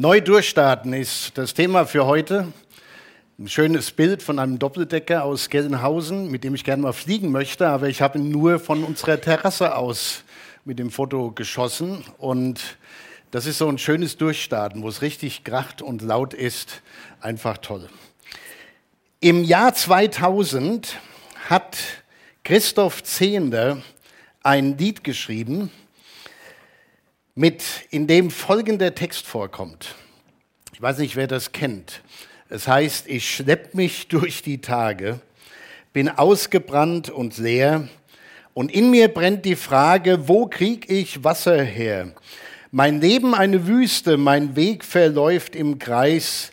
Neu durchstarten ist das Thema für heute. Ein schönes Bild von einem Doppeldecker aus Gelnhausen, mit dem ich gerne mal fliegen möchte, aber ich habe ihn nur von unserer Terrasse aus mit dem Foto geschossen. Und das ist so ein schönes Durchstarten, wo es richtig kracht und laut ist. Einfach toll. Im Jahr 2000 hat Christoph Zehnder ein Lied geschrieben, mit, in dem folgender Text vorkommt. Ich weiß nicht, wer das kennt. Es heißt, ich schlepp mich durch die Tage, bin ausgebrannt und leer, und in mir brennt die Frage, wo krieg ich Wasser her? Mein Leben eine Wüste, mein Weg verläuft im Kreis.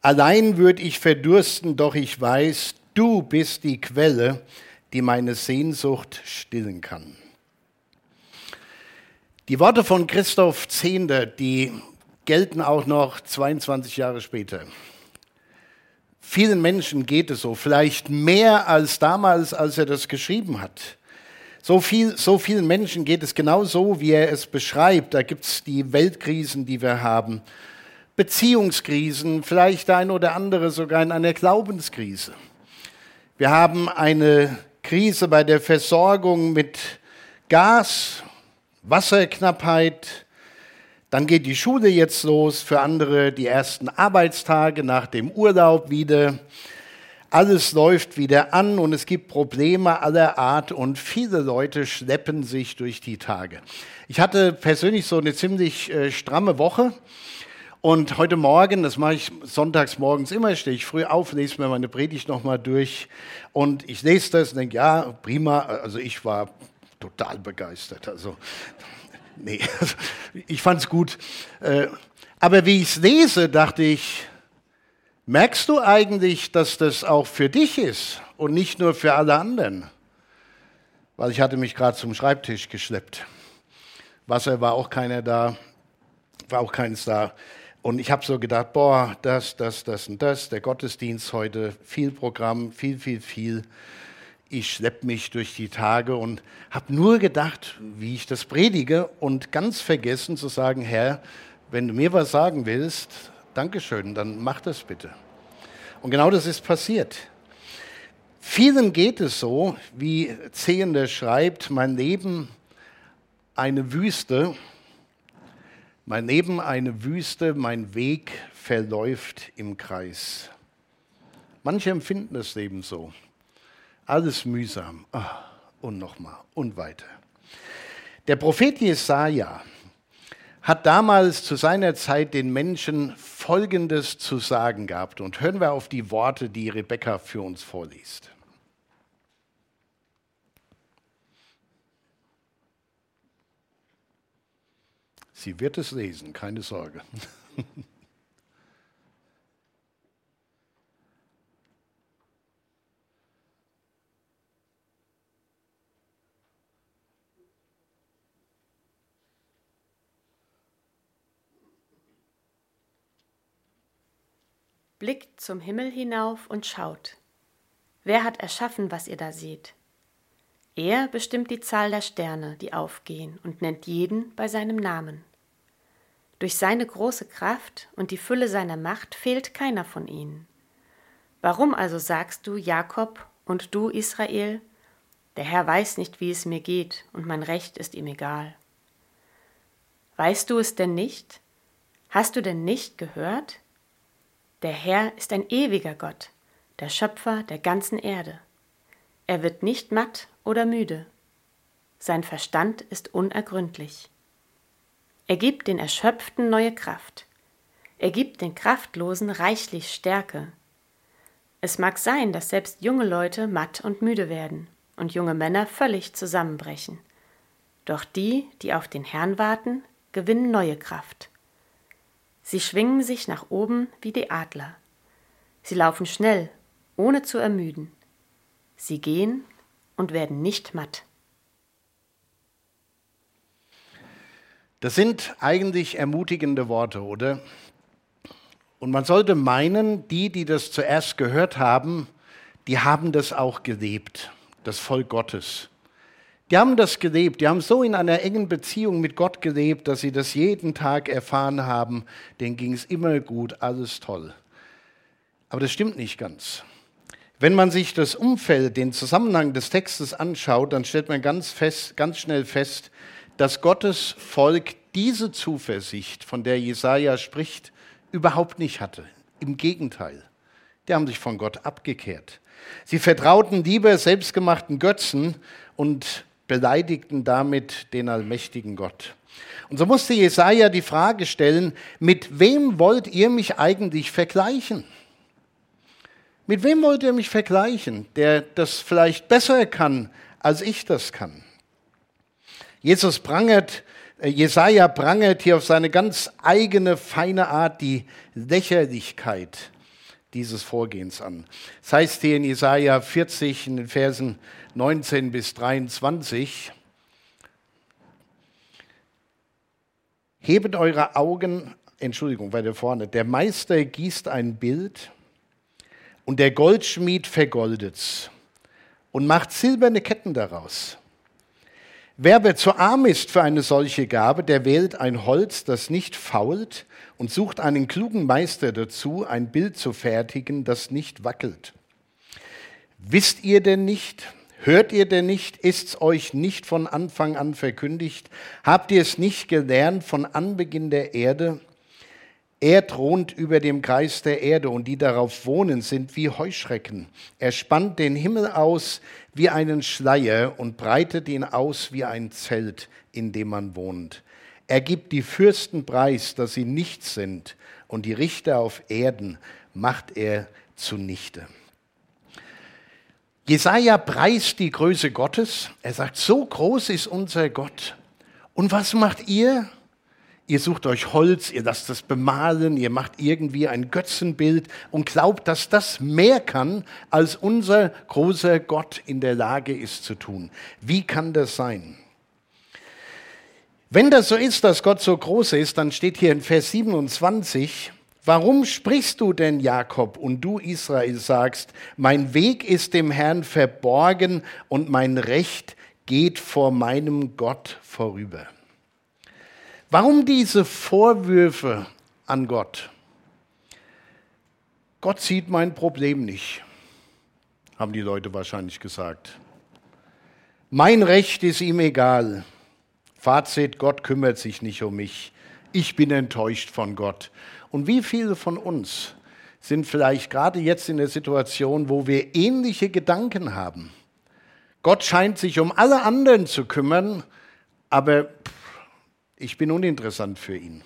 Allein würde ich verdursten, doch ich weiß, du bist die Quelle, die meine Sehnsucht stillen kann. Die Worte von Christoph Zehnder, die gelten auch noch 22 Jahre später. Vielen Menschen geht es so, vielleicht mehr als damals, als er das geschrieben hat. So, viel, so vielen Menschen geht es genau so, wie er es beschreibt. Da gibt es die Weltkrisen, die wir haben, Beziehungskrisen, vielleicht eine oder andere sogar in einer Glaubenskrise. Wir haben eine Krise bei der Versorgung mit Gas, Wasserknappheit. Dann geht die Schule jetzt los, für andere die ersten Arbeitstage nach dem Urlaub wieder. Alles läuft wieder an und es gibt Probleme aller Art und viele Leute schleppen sich durch die Tage. Ich hatte persönlich so eine ziemlich äh, stramme Woche. Und heute Morgen, das mache ich sonntags morgens immer, stehe ich früh auf, lese mir meine Predigt nochmal durch und ich lese das und denke, ja, prima. Also ich war total begeistert. Also, nee, ich fand es gut. Äh, aber wie ich es lese, dachte ich, merkst du eigentlich, dass das auch für dich ist und nicht nur für alle anderen? Weil ich hatte mich gerade zum Schreibtisch geschleppt. Wasser war auch keiner da, war auch keines da. Und ich habe so gedacht, boah, das, das, das und das, der Gottesdienst heute, viel Programm, viel, viel, viel ich schleppe mich durch die Tage und habe nur gedacht, wie ich das predige und ganz vergessen zu sagen, Herr, wenn du mir was sagen willst, Dankeschön, dann mach das bitte. Und genau das ist passiert. Vielen geht es so, wie Zehender schreibt, mein Leben eine Wüste, mein Leben eine Wüste, mein Weg verläuft im Kreis. Manche empfinden das Leben so. Alles mühsam. Ah, und nochmal und weiter. Der Prophet Jesaja hat damals zu seiner Zeit den Menschen Folgendes zu sagen gehabt. Und hören wir auf die Worte, die Rebecca für uns vorliest. Sie wird es lesen, keine Sorge. blickt zum Himmel hinauf und schaut. Wer hat erschaffen, was ihr da seht? Er bestimmt die Zahl der Sterne, die aufgehen, und nennt jeden bei seinem Namen. Durch seine große Kraft und die Fülle seiner Macht fehlt keiner von ihnen. Warum also sagst du, Jakob, und du, Israel, der Herr weiß nicht, wie es mir geht, und mein Recht ist ihm egal. Weißt du es denn nicht? Hast du denn nicht gehört? Der Herr ist ein ewiger Gott, der Schöpfer der ganzen Erde. Er wird nicht matt oder müde. Sein Verstand ist unergründlich. Er gibt den Erschöpften neue Kraft. Er gibt den Kraftlosen reichlich Stärke. Es mag sein, dass selbst junge Leute matt und müde werden und junge Männer völlig zusammenbrechen. Doch die, die auf den Herrn warten, gewinnen neue Kraft. Sie schwingen sich nach oben wie die Adler. Sie laufen schnell, ohne zu ermüden. Sie gehen und werden nicht matt. Das sind eigentlich ermutigende Worte, oder? Und man sollte meinen, die, die das zuerst gehört haben, die haben das auch gelebt, das Volk Gottes. Die haben das gelebt, die haben so in einer engen Beziehung mit Gott gelebt, dass sie das jeden Tag erfahren haben, denen ging es immer gut, alles toll. Aber das stimmt nicht ganz. Wenn man sich das Umfeld, den Zusammenhang des Textes anschaut, dann stellt man ganz, fest, ganz schnell fest, dass Gottes Volk diese Zuversicht, von der Jesaja spricht, überhaupt nicht hatte. Im Gegenteil, die haben sich von Gott abgekehrt. Sie vertrauten lieber selbstgemachten Götzen und beleidigten damit den allmächtigen Gott. Und so musste Jesaja die Frage stellen: Mit wem wollt ihr mich eigentlich vergleichen? Mit wem wollt ihr mich vergleichen, der das vielleicht besser kann, als ich das kann? Jesus prangert, äh, Jesaja prangert hier auf seine ganz eigene, feine Art die Lächerlichkeit dieses Vorgehens an. Das heißt hier in Jesaja 40 in den Versen 19 bis 23, Hebet eure Augen, Entschuldigung, weiter vorne. Der Meister gießt ein Bild und der Goldschmied vergoldet's und macht silberne Ketten daraus. Wer aber zu arm ist für eine solche Gabe, der wählt ein Holz, das nicht fault, und sucht einen klugen Meister dazu, ein Bild zu fertigen, das nicht wackelt. Wisst ihr denn nicht, hört ihr denn nicht, ist's euch nicht von Anfang an verkündigt, habt ihr es nicht gelernt von Anbeginn der Erde, er thront über dem Kreis der Erde und die darauf wohnen sind wie Heuschrecken. Er spannt den Himmel aus wie einen Schleier und breitet ihn aus wie ein Zelt, in dem man wohnt. Er gibt die Fürsten preis, dass sie nichts sind, und die Richter auf Erden macht er zunichte. Jesaja preist die Größe Gottes. Er sagt, so groß ist unser Gott. Und was macht ihr? Ihr sucht euch Holz, ihr lasst es bemalen, ihr macht irgendwie ein Götzenbild und glaubt, dass das mehr kann, als unser großer Gott in der Lage ist zu tun. Wie kann das sein? Wenn das so ist, dass Gott so groß ist, dann steht hier in Vers 27, Warum sprichst du denn, Jakob, und du, Israel, sagst, mein Weg ist dem Herrn verborgen und mein Recht geht vor meinem Gott vorüber? Warum diese Vorwürfe an Gott? Gott sieht mein Problem nicht, haben die Leute wahrscheinlich gesagt. Mein Recht ist ihm egal. Fazit, Gott kümmert sich nicht um mich. Ich bin enttäuscht von Gott. Und wie viele von uns sind vielleicht gerade jetzt in der Situation, wo wir ähnliche Gedanken haben? Gott scheint sich um alle anderen zu kümmern, aber ich bin uninteressant für ihn.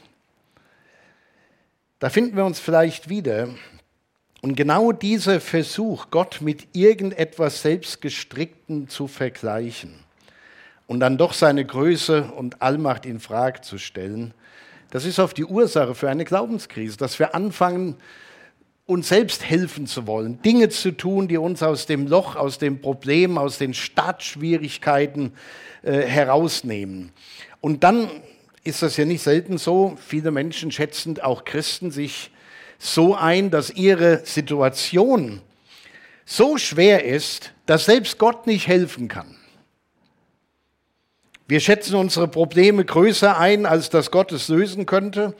Da finden wir uns vielleicht wieder. Und genau dieser Versuch, Gott mit irgendetwas Selbstgestricktem zu vergleichen und dann doch seine Größe und Allmacht in Frage zu stellen, das ist oft die Ursache für eine Glaubenskrise, dass wir anfangen, uns selbst helfen zu wollen, Dinge zu tun, die uns aus dem Loch, aus dem Problem, aus den Startschwierigkeiten äh, herausnehmen. Und dann ist das ja nicht selten so. Viele Menschen schätzen, auch Christen, sich so ein, dass ihre Situation so schwer ist, dass selbst Gott nicht helfen kann. Wir schätzen unsere Probleme größer ein, als dass Gott es lösen könnte.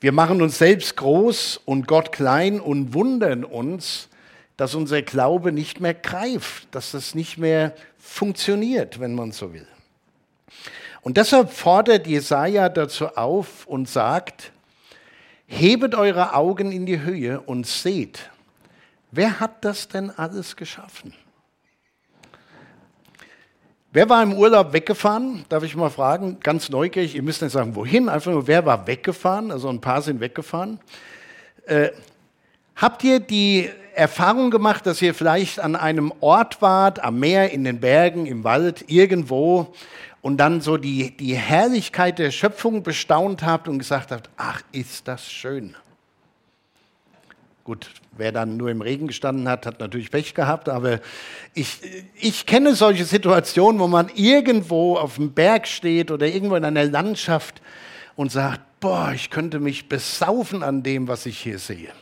Wir machen uns selbst groß und Gott klein und wundern uns, dass unser Glaube nicht mehr greift, dass das nicht mehr funktioniert, wenn man so will. Und deshalb fordert Jesaja dazu auf und sagt: Hebet eure Augen in die Höhe und seht, wer hat das denn alles geschaffen? Wer war im Urlaub weggefahren? Darf ich mal fragen? Ganz neugierig, ihr müsst nicht sagen, wohin, einfach nur, wer war weggefahren? Also ein paar sind weggefahren. Äh, habt ihr die Erfahrung gemacht, dass ihr vielleicht an einem Ort wart, am Meer, in den Bergen, im Wald, irgendwo und dann so die, die Herrlichkeit der Schöpfung bestaunt habt und gesagt habt, ach, ist das schön. Gut, wer dann nur im Regen gestanden hat, hat natürlich Pech gehabt, aber ich, ich kenne solche Situationen, wo man irgendwo auf dem Berg steht oder irgendwo in einer Landschaft und sagt, boah, ich könnte mich besaufen an dem, was ich hier sehe.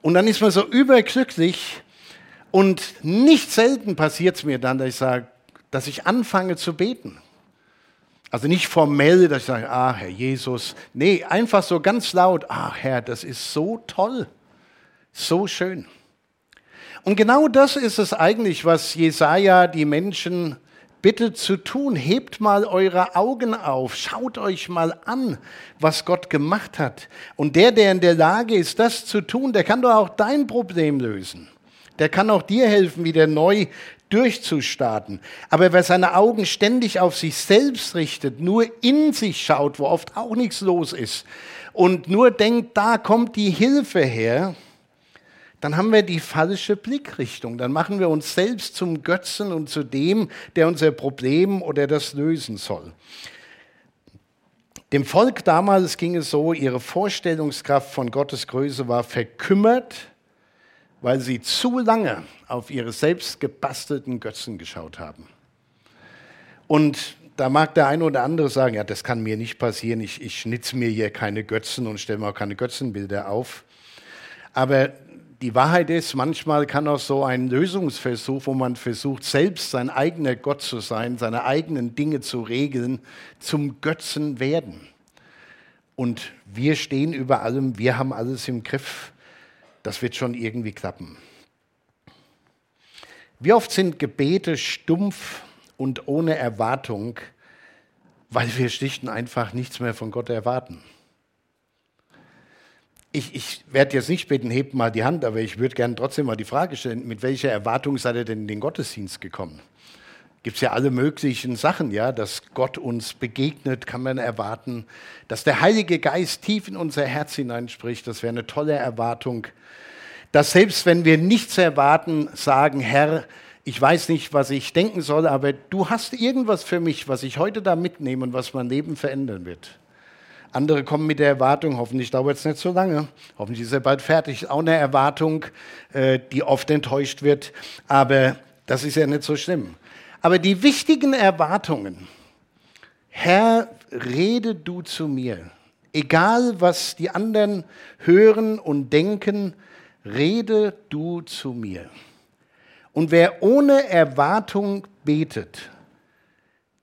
Und dann ist man so überglücklich und nicht selten passiert es mir dann, dass ich sage, dass ich anfange zu beten. Also nicht formell, dass ich sage, ah, Herr Jesus. Nee, einfach so ganz laut, ah, Herr, das ist so toll, so schön. Und genau das ist es eigentlich, was Jesaja die Menschen bittet zu tun. Hebt mal eure Augen auf, schaut euch mal an, was Gott gemacht hat. Und der, der in der Lage ist, das zu tun, der kann doch auch dein Problem lösen. Der kann auch dir helfen, wieder neu durchzustarten. Aber wer seine Augen ständig auf sich selbst richtet, nur in sich schaut, wo oft auch nichts los ist, und nur denkt, da kommt die Hilfe her, dann haben wir die falsche Blickrichtung. Dann machen wir uns selbst zum Götzen und zu dem, der unser Problem oder das lösen soll. Dem Volk damals ging es so, ihre Vorstellungskraft von Gottes Größe war verkümmert, weil sie zu lange auf ihre selbst gebastelten Götzen geschaut haben. Und da mag der eine oder andere sagen, ja, das kann mir nicht passieren, ich, ich schnitze mir hier keine Götzen und stelle mir auch keine Götzenbilder auf. Aber die Wahrheit ist, manchmal kann auch so ein Lösungsversuch, wo man versucht, selbst sein eigener Gott zu sein, seine eigenen Dinge zu regeln, zum Götzen werden. Und wir stehen über allem, wir haben alles im Griff. Das wird schon irgendwie klappen. Wie oft sind Gebete stumpf und ohne Erwartung, weil wir schlicht und einfach nichts mehr von Gott erwarten? Ich, ich werde jetzt nicht beten, hebt mal die Hand, aber ich würde gerne trotzdem mal die Frage stellen, mit welcher Erwartung seid ihr denn in den Gottesdienst gekommen? Gibt es ja alle möglichen Sachen, ja, dass Gott uns begegnet, kann man erwarten, dass der Heilige Geist tief in unser Herz hineinspricht, das wäre eine tolle Erwartung. Dass selbst wenn wir nichts erwarten, sagen, Herr, ich weiß nicht, was ich denken soll, aber du hast irgendwas für mich, was ich heute da mitnehme und was mein Leben verändern wird. Andere kommen mit der Erwartung, hoffentlich dauert es nicht so lange, hoffentlich ist er bald fertig. Auch eine Erwartung, äh, die oft enttäuscht wird, aber das ist ja nicht so schlimm. Aber die wichtigen Erwartungen, Herr, rede du zu mir. Egal, was die anderen hören und denken, rede du zu mir. Und wer ohne Erwartung betet,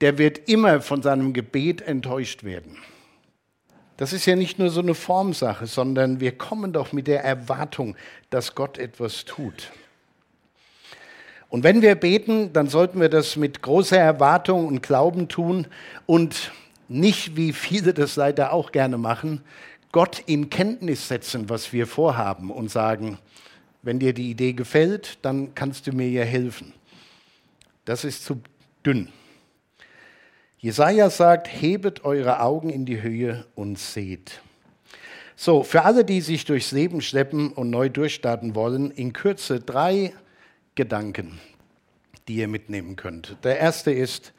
der wird immer von seinem Gebet enttäuscht werden. Das ist ja nicht nur so eine Formsache, sondern wir kommen doch mit der Erwartung, dass Gott etwas tut. Und wenn wir beten, dann sollten wir das mit großer Erwartung und Glauben tun und nicht, wie viele das leider auch gerne machen, Gott in Kenntnis setzen, was wir vorhaben und sagen, wenn dir die Idee gefällt, dann kannst du mir ja helfen. Das ist zu dünn. Jesaja sagt: Hebet eure Augen in die Höhe und seht. So, für alle, die sich durchs Leben schleppen und neu durchstarten wollen, in Kürze drei Gedanken, die ihr mitnehmen könnt. Der erste ist,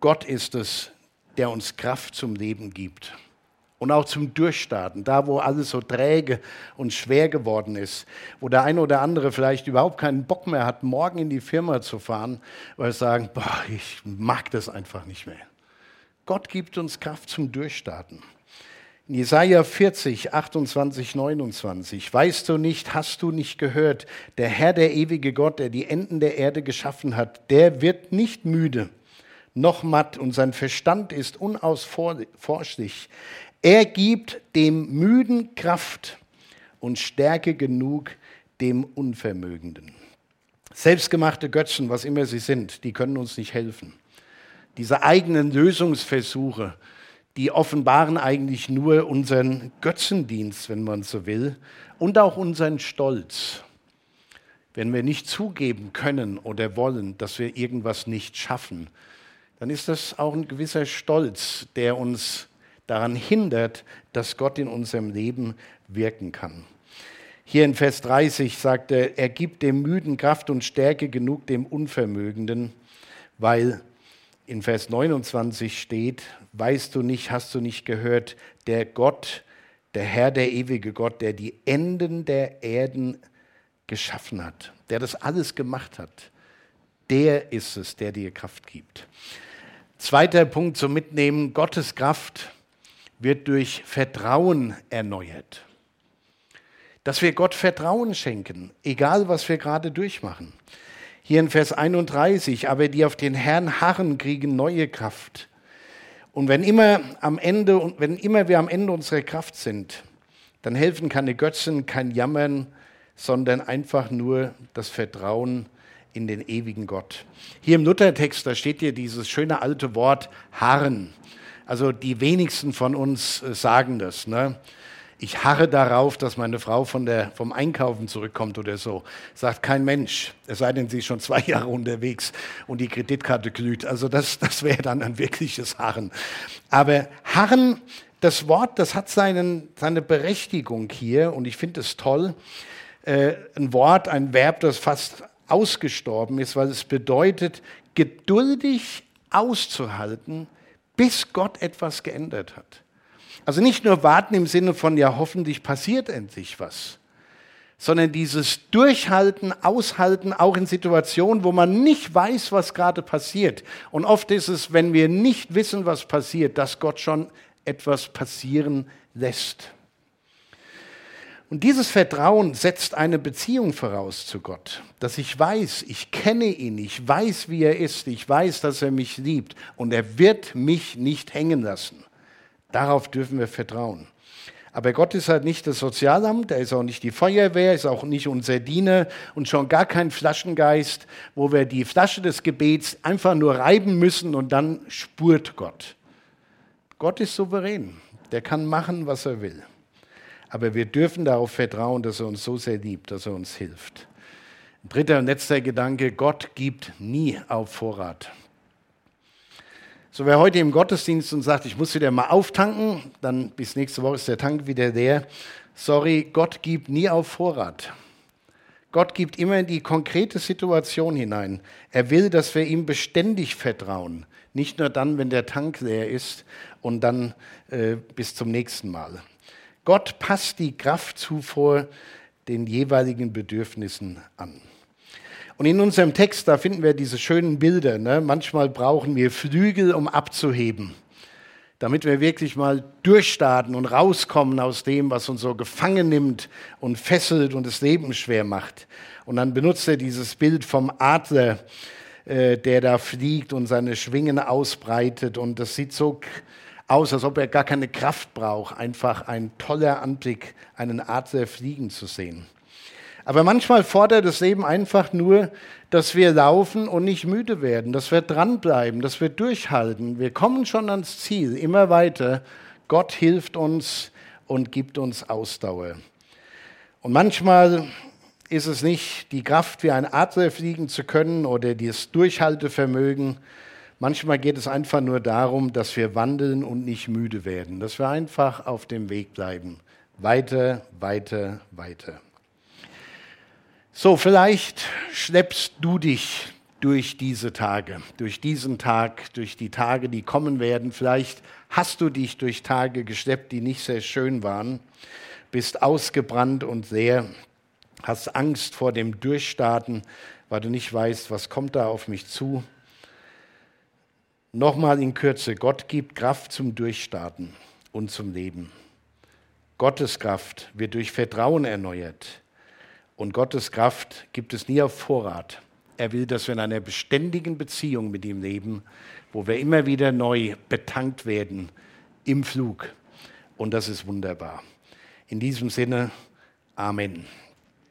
Gott ist es, der uns Kraft zum Leben gibt und auch zum Durchstarten, da wo alles so träge und schwer geworden ist, wo der eine oder andere vielleicht überhaupt keinen Bock mehr hat, morgen in die Firma zu fahren, weil sie sagen, boah, ich mag das einfach nicht mehr. Gott gibt uns Kraft zum Durchstarten. In Jesaja 40, 28, 29. Weißt du nicht, hast du nicht gehört, der Herr, der ewige Gott, der die Enden der Erde geschaffen hat, der wird nicht müde, noch matt und sein Verstand ist unausforschlich. Er gibt dem Müden Kraft und Stärke genug dem Unvermögenden. Selbstgemachte Götzen, was immer sie sind, die können uns nicht helfen. Diese eigenen Lösungsversuche, die offenbaren eigentlich nur unseren Götzendienst, wenn man so will, und auch unseren Stolz. Wenn wir nicht zugeben können oder wollen, dass wir irgendwas nicht schaffen, dann ist das auch ein gewisser Stolz, der uns daran hindert, dass Gott in unserem Leben wirken kann. Hier in Vers 30 sagt er, er gibt dem Müden Kraft und Stärke genug dem Unvermögenden, weil in Vers 29 steht, weißt du nicht, hast du nicht gehört, der Gott, der Herr, der ewige Gott, der die Enden der Erden geschaffen hat, der das alles gemacht hat, der ist es, der dir Kraft gibt. Zweiter Punkt zum Mitnehmen, Gottes Kraft wird durch Vertrauen erneuert. Dass wir Gott Vertrauen schenken, egal was wir gerade durchmachen. Hier in Vers 31, aber die auf den Herrn harren, kriegen neue Kraft. Und wenn immer am Ende und wenn immer wir am Ende unserer Kraft sind, dann helfen keine Götzen, kein Jammern, sondern einfach nur das Vertrauen in den ewigen Gott. Hier im Luthertext, da steht hier dieses schöne alte Wort harren. Also die wenigsten von uns äh, sagen das. Ne? Ich harre darauf, dass meine Frau von der, vom Einkaufen zurückkommt oder so. Sagt kein Mensch, es sei denn, sie ist schon zwei Jahre unterwegs und die Kreditkarte glüht. Also das, das wäre dann ein wirkliches Harren. Aber Harren, das Wort, das hat seinen, seine Berechtigung hier und ich finde es toll. Äh, ein Wort, ein Verb, das fast ausgestorben ist, weil es bedeutet, geduldig auszuhalten, bis Gott etwas geändert hat. Also nicht nur warten im Sinne von, ja, hoffentlich passiert endlich was, sondern dieses Durchhalten, Aushalten, auch in Situationen, wo man nicht weiß, was gerade passiert. Und oft ist es, wenn wir nicht wissen, was passiert, dass Gott schon etwas passieren lässt. Und dieses Vertrauen setzt eine Beziehung voraus zu Gott, dass ich weiß, ich kenne ihn, ich weiß, wie er ist, ich weiß, dass er mich liebt und er wird mich nicht hängen lassen. Darauf dürfen wir vertrauen. Aber Gott ist halt nicht das Sozialamt, er ist auch nicht die Feuerwehr, ist auch nicht unser Diener und schon gar kein Flaschengeist, wo wir die Flasche des Gebets einfach nur reiben müssen und dann spurt Gott. Gott ist souverän, der kann machen, was er will. Aber wir dürfen darauf vertrauen, dass er uns so sehr liebt, dass er uns hilft. Dritter und letzter Gedanke, Gott gibt nie auf Vorrat. So, wer heute im Gottesdienst und sagt, ich muss wieder mal auftanken, dann bis nächste Woche ist der Tank wieder leer. Sorry, Gott gibt nie auf Vorrat. Gott gibt immer in die konkrete Situation hinein. Er will, dass wir ihm beständig vertrauen. Nicht nur dann, wenn der Tank leer ist und dann äh, bis zum nächsten Mal. Gott passt die Kraftzufuhr den jeweiligen Bedürfnissen an. Und in unserem Text, da finden wir diese schönen Bilder. Ne? Manchmal brauchen wir Flügel, um abzuheben, damit wir wirklich mal durchstarten und rauskommen aus dem, was uns so gefangen nimmt und fesselt und das Leben schwer macht. Und dann benutzt er dieses Bild vom Adler, äh, der da fliegt und seine Schwingen ausbreitet. Und das sieht so aus, als ob er gar keine Kraft braucht. Einfach ein toller Anblick, einen Adler fliegen zu sehen. Aber manchmal fordert das Leben einfach nur, dass wir laufen und nicht müde werden, dass wir dranbleiben, dass wir durchhalten. Wir kommen schon ans Ziel, immer weiter. Gott hilft uns und gibt uns Ausdauer. Und manchmal ist es nicht die Kraft, wie ein Adler fliegen zu können oder das Durchhaltevermögen. Manchmal geht es einfach nur darum, dass wir wandeln und nicht müde werden, dass wir einfach auf dem Weg bleiben. Weiter, weiter, weiter. So, vielleicht schleppst du dich durch diese Tage, durch diesen Tag, durch die Tage, die kommen werden. Vielleicht hast du dich durch Tage geschleppt, die nicht sehr schön waren, bist ausgebrannt und sehr, hast Angst vor dem Durchstarten, weil du nicht weißt, was kommt da auf mich zu. Nochmal in Kürze, Gott gibt Kraft zum Durchstarten und zum Leben. Gottes Kraft wird durch Vertrauen erneuert. Und Gottes Kraft gibt es nie auf Vorrat. Er will, dass wir in einer beständigen Beziehung mit ihm leben, wo wir immer wieder neu betankt werden im Flug. Und das ist wunderbar. In diesem Sinne, Amen.